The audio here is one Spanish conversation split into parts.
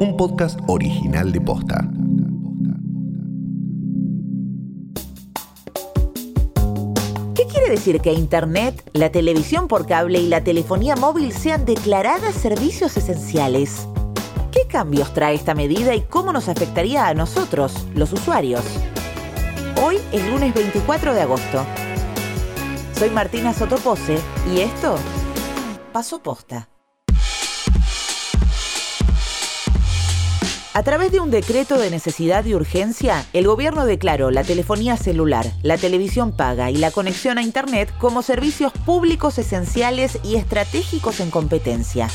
un podcast original de Posta. ¿Qué quiere decir que Internet, la televisión por cable y la telefonía móvil sean declaradas servicios esenciales? ¿Qué cambios trae esta medida y cómo nos afectaría a nosotros, los usuarios? Hoy es lunes 24 de agosto. Soy Martina Sotopose y esto pasó posta. A través de un decreto de necesidad y urgencia, el gobierno declaró la telefonía celular, la televisión paga y la conexión a Internet como servicios públicos esenciales y estratégicos en competencia.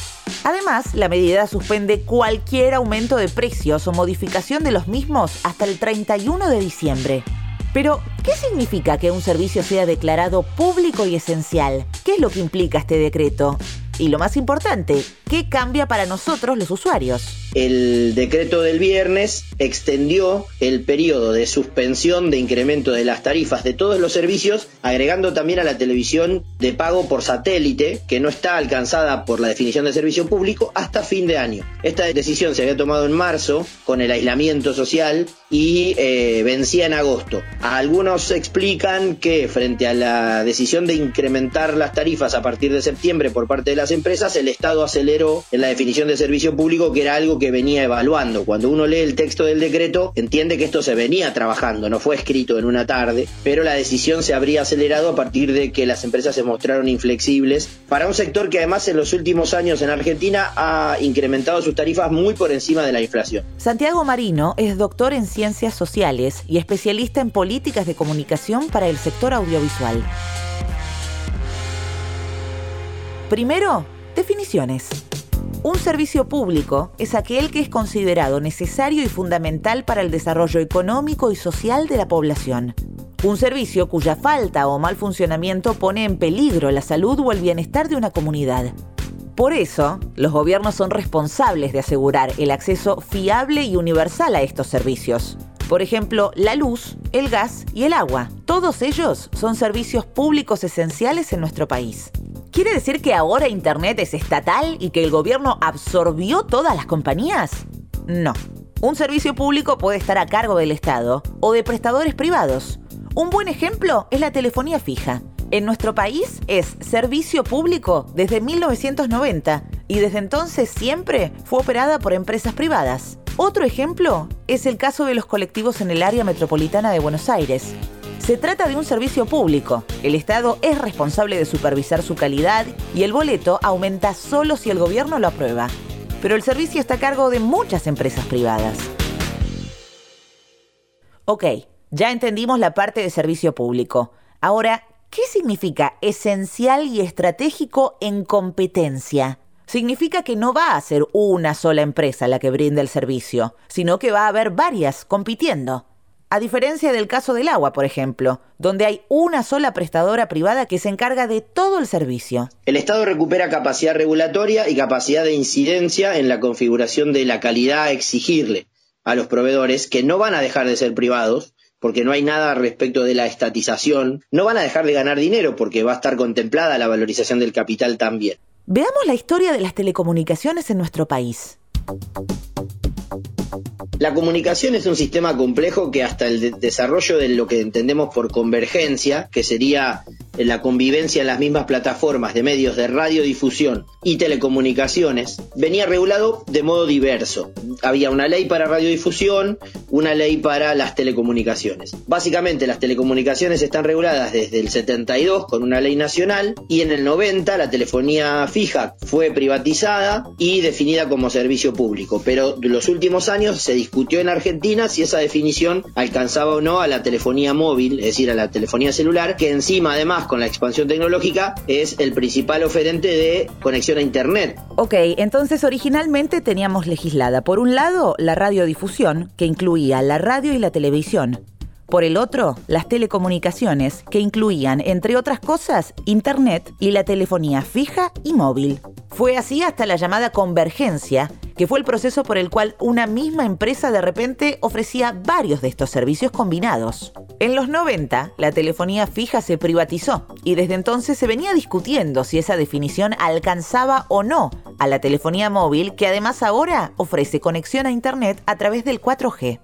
Además, la medida suspende cualquier aumento de precios o modificación de los mismos hasta el 31 de diciembre. Pero, ¿qué significa que un servicio sea declarado público y esencial? ¿Qué es lo que implica este decreto? Y lo más importante, ¿qué cambia para nosotros los usuarios? El decreto del viernes extendió el periodo de suspensión de incremento de las tarifas de todos los servicios, agregando también a la televisión de pago por satélite, que no está alcanzada por la definición de servicio público, hasta fin de año. Esta decisión se había tomado en marzo con el aislamiento social y eh, vencía en agosto. Algunos explican que frente a la decisión de incrementar las tarifas a partir de septiembre por parte de las empresas, el Estado aceleró en la definición de servicio público, que era algo que venía evaluando. Cuando uno lee el texto del decreto, entiende que esto se venía trabajando, no fue escrito en una tarde, pero la decisión se habría acelerado a partir de que las empresas se mostraron inflexibles para un sector que además en los últimos años en Argentina ha incrementado sus tarifas muy por encima de la inflación. Santiago Marino es doctor en ciencias sociales y especialista en políticas de comunicación para el sector audiovisual. Primero, definiciones. Un servicio público es aquel que es considerado necesario y fundamental para el desarrollo económico y social de la población. Un servicio cuya falta o mal funcionamiento pone en peligro la salud o el bienestar de una comunidad. Por eso, los gobiernos son responsables de asegurar el acceso fiable y universal a estos servicios. Por ejemplo, la luz, el gas y el agua. Todos ellos son servicios públicos esenciales en nuestro país. ¿Quiere decir que ahora Internet es estatal y que el gobierno absorbió todas las compañías? No. Un servicio público puede estar a cargo del Estado o de prestadores privados. Un buen ejemplo es la telefonía fija. En nuestro país es servicio público desde 1990 y desde entonces siempre fue operada por empresas privadas. Otro ejemplo es el caso de los colectivos en el área metropolitana de Buenos Aires. Se trata de un servicio público. El Estado es responsable de supervisar su calidad y el boleto aumenta solo si el gobierno lo aprueba. Pero el servicio está a cargo de muchas empresas privadas. Ok, ya entendimos la parte de servicio público. Ahora, ¿qué significa esencial y estratégico en competencia? Significa que no va a ser una sola empresa la que brinda el servicio, sino que va a haber varias compitiendo. A diferencia del caso del agua, por ejemplo, donde hay una sola prestadora privada que se encarga de todo el servicio. El Estado recupera capacidad regulatoria y capacidad de incidencia en la configuración de la calidad a exigirle a los proveedores, que no van a dejar de ser privados, porque no hay nada respecto de la estatización, no van a dejar de ganar dinero porque va a estar contemplada la valorización del capital también. Veamos la historia de las telecomunicaciones en nuestro país. La comunicación es un sistema complejo que hasta el desarrollo de lo que entendemos por convergencia, que sería la convivencia en las mismas plataformas de medios de radiodifusión y telecomunicaciones, venía regulado de modo diverso. Había una ley para radiodifusión, una ley para las telecomunicaciones. Básicamente las telecomunicaciones están reguladas desde el 72 con una ley nacional y en el 90 la telefonía fija fue privatizada y definida como servicio público, pero los últimos años se discutió en Argentina si esa definición alcanzaba o no a la telefonía móvil, es decir, a la telefonía celular, que encima además con la expansión tecnológica es el principal oferente de conexión a Internet. Ok, entonces originalmente teníamos legislada, por un lado, la radiodifusión, que incluía la radio y la televisión. Por el otro, las telecomunicaciones, que incluían, entre otras cosas, Internet y la telefonía fija y móvil. Fue así hasta la llamada convergencia, que fue el proceso por el cual una misma empresa de repente ofrecía varios de estos servicios combinados. En los 90, la telefonía fija se privatizó y desde entonces se venía discutiendo si esa definición alcanzaba o no a la telefonía móvil que además ahora ofrece conexión a Internet a través del 4G.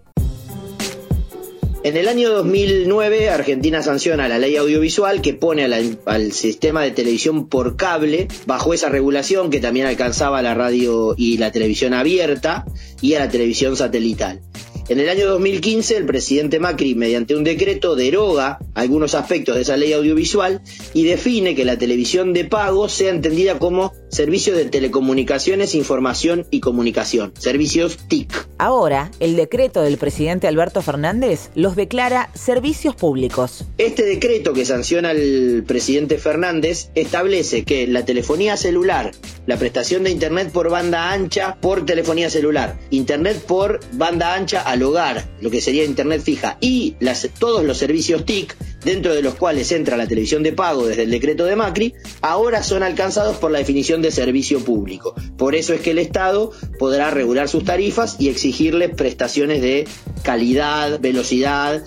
En el año 2009, Argentina sanciona la ley audiovisual que pone al sistema de televisión por cable bajo esa regulación que también alcanzaba la radio y la televisión abierta y a la televisión satelital. En el año 2015, el presidente Macri, mediante un decreto, deroga algunos aspectos de esa ley audiovisual y define que la televisión de pago sea entendida como servicio de telecomunicaciones, información y comunicación, servicios TIC. Ahora, el decreto del presidente Alberto Fernández los declara servicios públicos. Este decreto que sanciona el presidente Fernández establece que la telefonía celular, la prestación de Internet por banda ancha por telefonía celular, Internet por banda ancha al hogar, lo que sería Internet fija, y todos los servicios TIC, dentro de los cuales entra la televisión de pago desde el decreto de Macri, ahora son alcanzados por la definición de servicio público. Por eso es que el Estado podrá regular sus tarifas y exigirles prestaciones de calidad, velocidad,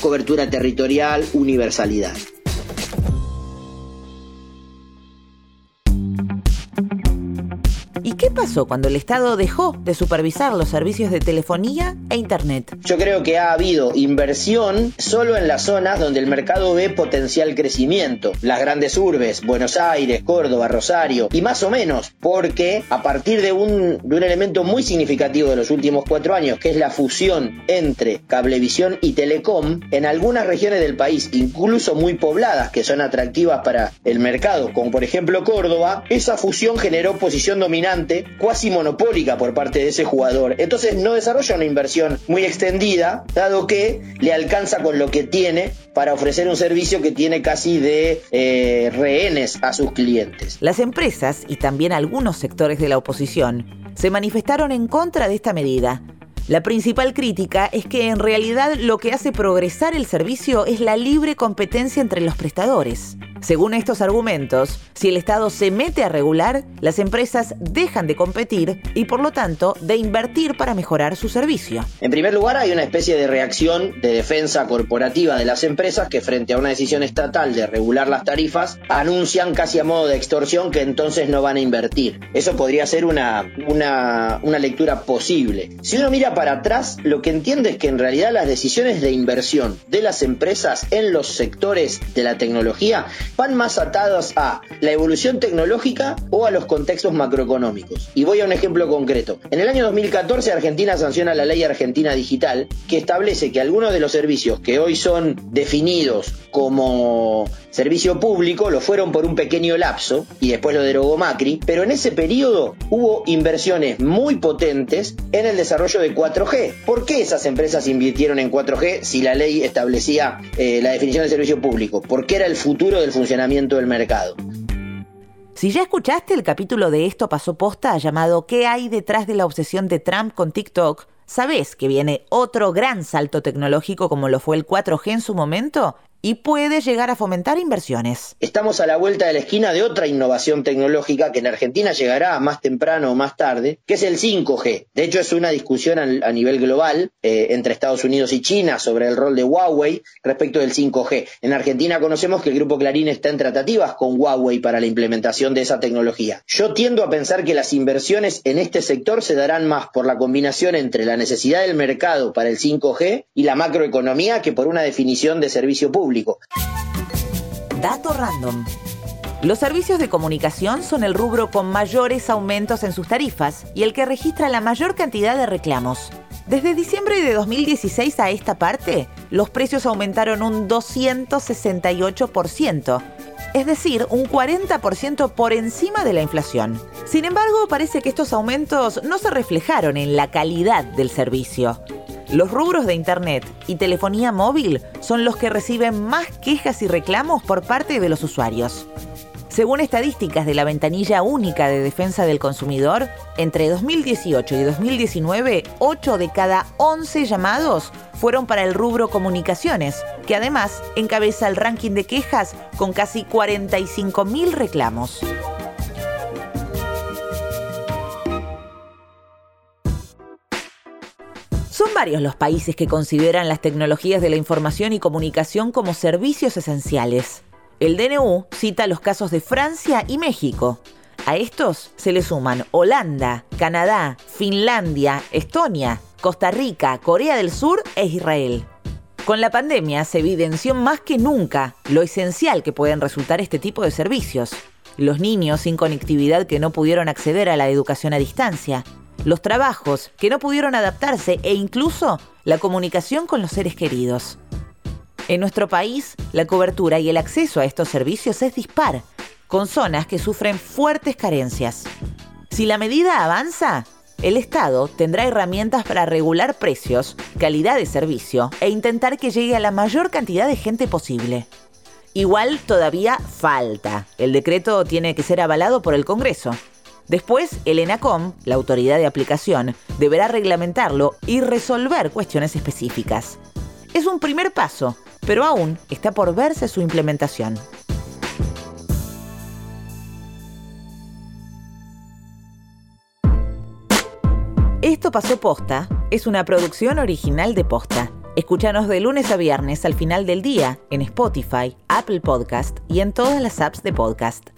cobertura territorial, universalidad. ¿Y qué pasó cuando el Estado dejó de supervisar los servicios de telefonía e Internet? Yo creo que ha habido inversión solo en las zonas donde el mercado ve potencial crecimiento. Las grandes urbes, Buenos Aires, Córdoba, Rosario, y más o menos, porque a partir de un, elemento muy significativo de los últimos cuatro años, que es la fusión entre cablevisión y telecom, en algunas regiones del país, incluso muy pobladas, que son atractivas para el mercado, como por ejemplo Córdoba, esa fusión generó posición dominante cuasi monopólica por parte de ese jugador. Entonces no desarrolla una inversión muy extendida, dado que le alcanza con lo que tiene para ofrecer un servicio que tiene casi de eh, rehenes a sus clientes. Las empresas y también algunos sectores de la oposición se manifestaron en contra de esta medida. La principal crítica es que en realidad lo que hace progresar el servicio es la libre competencia entre los prestadores. Según estos argumentos, si el Estado se mete a regular, las empresas dejan de competir y por lo tanto de invertir para mejorar su servicio. En primer lugar, hay una especie de reacción de defensa corporativa de las empresas que frente a una decisión estatal de regular las tarifas anuncian casi a modo de extorsión que entonces no van a invertir. Eso podría ser una, una, una lectura posible. Si uno mira para atrás, lo que entiende es que en realidad las decisiones de inversión de las empresas en los sectores de la tecnología van más atados a la evolución tecnológica o a los contextos macroeconómicos. Y voy a un ejemplo concreto. En el año 2014 Argentina sanciona la ley Argentina Digital que establece que algunos de los servicios que hoy son definidos como servicio público lo fueron por un pequeño lapso y después lo derogó Macri, pero en ese periodo hubo inversiones muy potentes en el desarrollo de 4G. ¿Por qué esas empresas invirtieron en 4G si la ley establecía eh, la definición de servicio público? Porque era el futuro del funcionamiento del mercado. Si ya escuchaste el capítulo de Esto pasó posta llamado ¿Qué hay detrás de la obsesión de Trump con TikTok? ¿Sabés que viene otro gran salto tecnológico como lo fue el 4G en su momento? Y puede llegar a fomentar inversiones. Estamos a la vuelta de la esquina de otra innovación tecnológica que en Argentina llegará más temprano o más tarde, que es el 5G. De hecho, es una discusión a nivel global eh, entre Estados Unidos y China sobre el rol de Huawei respecto del 5G. En Argentina conocemos que el Grupo Clarín está en tratativas con Huawei para la implementación de esa tecnología. Yo tiendo a pensar que las inversiones en este sector se darán más por la combinación entre la necesidad del mercado para el 5G y la macroeconomía que por una definición de servicio público Dato random. Los servicios de comunicación son el rubro con mayores aumentos en sus tarifas y el que registra la mayor cantidad de reclamos. Desde diciembre de 2016 a esta parte, los precios aumentaron un 268%, es decir, un 40% por encima de la inflación. Sin embargo, parece que estos aumentos no se reflejaron en la calidad del servicio. Los rubros de Internet y telefonía móvil son los que reciben más quejas y reclamos por parte de los usuarios. Según estadísticas de la ventanilla única de defensa del consumidor, entre 2018 y 2019, 8 de cada 11 llamados fueron para el rubro comunicaciones, que además encabeza el ranking de quejas con casi 45.000 reclamos. Varios los países que consideran las tecnologías de la información y comunicación como servicios esenciales. El DNU cita los casos de Francia y México. A estos se le suman Holanda, Canadá, Finlandia, Estonia, Costa Rica, Corea del Sur e Israel. Con la pandemia se evidenció más que nunca lo esencial que pueden resultar este tipo de servicios. Los niños sin conectividad que no pudieron acceder a la educación a distancia, los trabajos que no pudieron adaptarse e incluso la comunicación con los seres queridos. En nuestro país, la cobertura y el acceso a estos servicios es dispar, con zonas que sufren fuertes carencias. Si la medida avanza, el Estado tendrá herramientas para regular precios, calidad de servicio e intentar que llegue a la mayor cantidad de gente posible. Igual todavía falta. El decreto tiene que ser avalado por el Congreso. Después, el ENACOM, la autoridad de aplicación, deberá reglamentarlo y resolver cuestiones específicas. Es un primer paso, pero aún está por verse su implementación. Esto pasó posta es una producción original de posta. Escúchanos de lunes a viernes al final del día en Spotify, Apple Podcast y en todas las apps de podcast.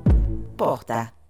posta.